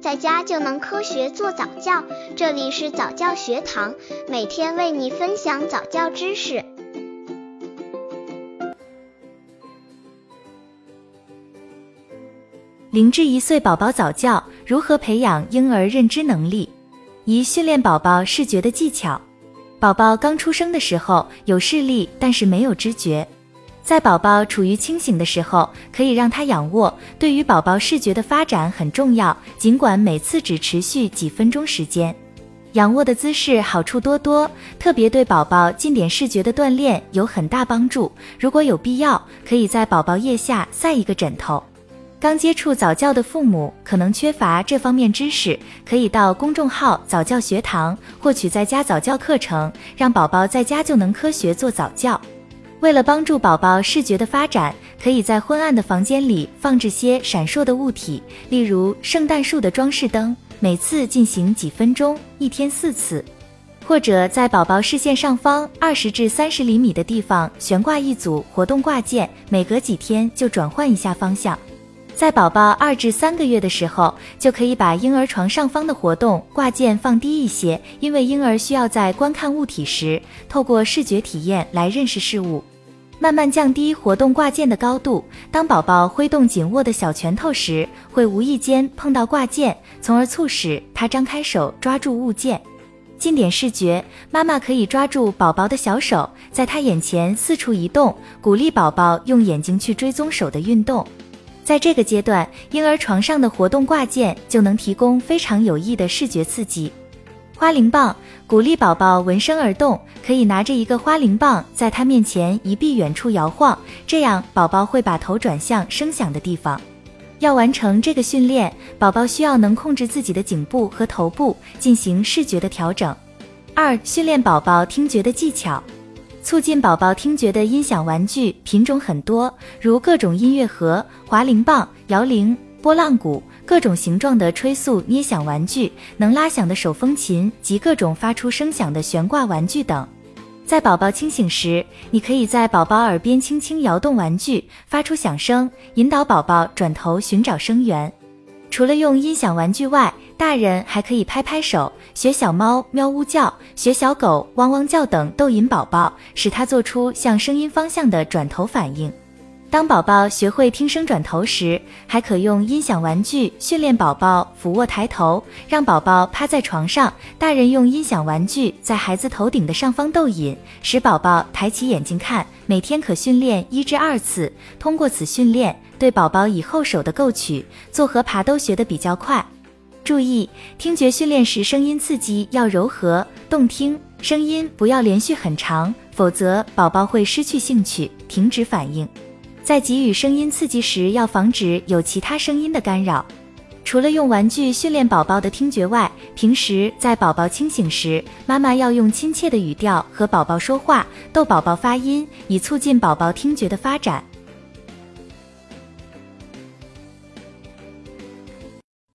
在家就能科学做早教。这里是早教学堂，每天为你分享早教知识。零至一岁宝宝早教如何培养婴儿认知能力？一、训练宝宝视觉的技巧。宝宝刚出生的时候有视力，但是没有知觉。在宝宝处于清醒的时候，可以让他仰卧，对于宝宝视觉的发展很重要。尽管每次只持续几分钟时间，仰卧的姿势好处多多，特别对宝宝近点视觉的锻炼有很大帮助。如果有必要，可以在宝宝腋下塞一个枕头。刚接触早教的父母可能缺乏这方面知识，可以到公众号早教学堂获取在家早教课程，让宝宝在家就能科学做早教。为了帮助宝宝视觉的发展，可以在昏暗的房间里放置些闪烁的物体，例如圣诞树的装饰灯，每次进行几分钟，一天四次；或者在宝宝视线上方二十至三十厘米的地方悬挂一组活动挂件，每隔几天就转换一下方向。在宝宝二至三个月的时候，就可以把婴儿床上方的活动挂件放低一些，因为婴儿需要在观看物体时，透过视觉体验来认识事物。慢慢降低活动挂件的高度。当宝宝挥动紧握的小拳头时，会无意间碰到挂件，从而促使他张开手抓住物件。近点视觉，妈妈可以抓住宝宝的小手，在他眼前四处移动，鼓励宝宝用眼睛去追踪手的运动。在这个阶段，婴儿床上的活动挂件就能提供非常有益的视觉刺激。花铃棒鼓励宝宝闻声而动，可以拿着一个花铃棒在他面前一臂远处摇晃，这样宝宝会把头转向声响的地方。要完成这个训练，宝宝需要能控制自己的颈部和头部进行视觉的调整。二、训练宝宝听觉的技巧，促进宝宝听觉的音响玩具品种很多，如各种音乐盒、滑铃棒、摇铃、拨浪鼓。各种形状的吹塑捏响玩具，能拉响的手风琴及各种发出声响的悬挂玩具等。在宝宝清醒时，你可以在宝宝耳边轻轻摇动玩具，发出响声，引导宝宝转头寻找声源。除了用音响玩具外，大人还可以拍拍手，学小猫喵呜叫，学小狗汪汪叫等，逗引宝宝，使他做出向声音方向的转头反应。当宝宝学会听声转头时，还可用音响玩具训练宝宝俯卧抬头，让宝宝趴在床上，大人用音响玩具在孩子头顶的上方逗引，使宝宝抬起眼睛看。每天可训练一至二次，通过此训练，对宝宝以后手的构曲、坐和爬都学得比较快。注意，听觉训练时声音刺激要柔和动听，声音不要连续很长，否则宝宝会失去兴趣，停止反应。在给予声音刺激时，要防止有其他声音的干扰。除了用玩具训练宝宝的听觉外，平时在宝宝清醒时，妈妈要用亲切的语调和宝宝说话，逗宝宝发音，以促进宝宝听觉的发展。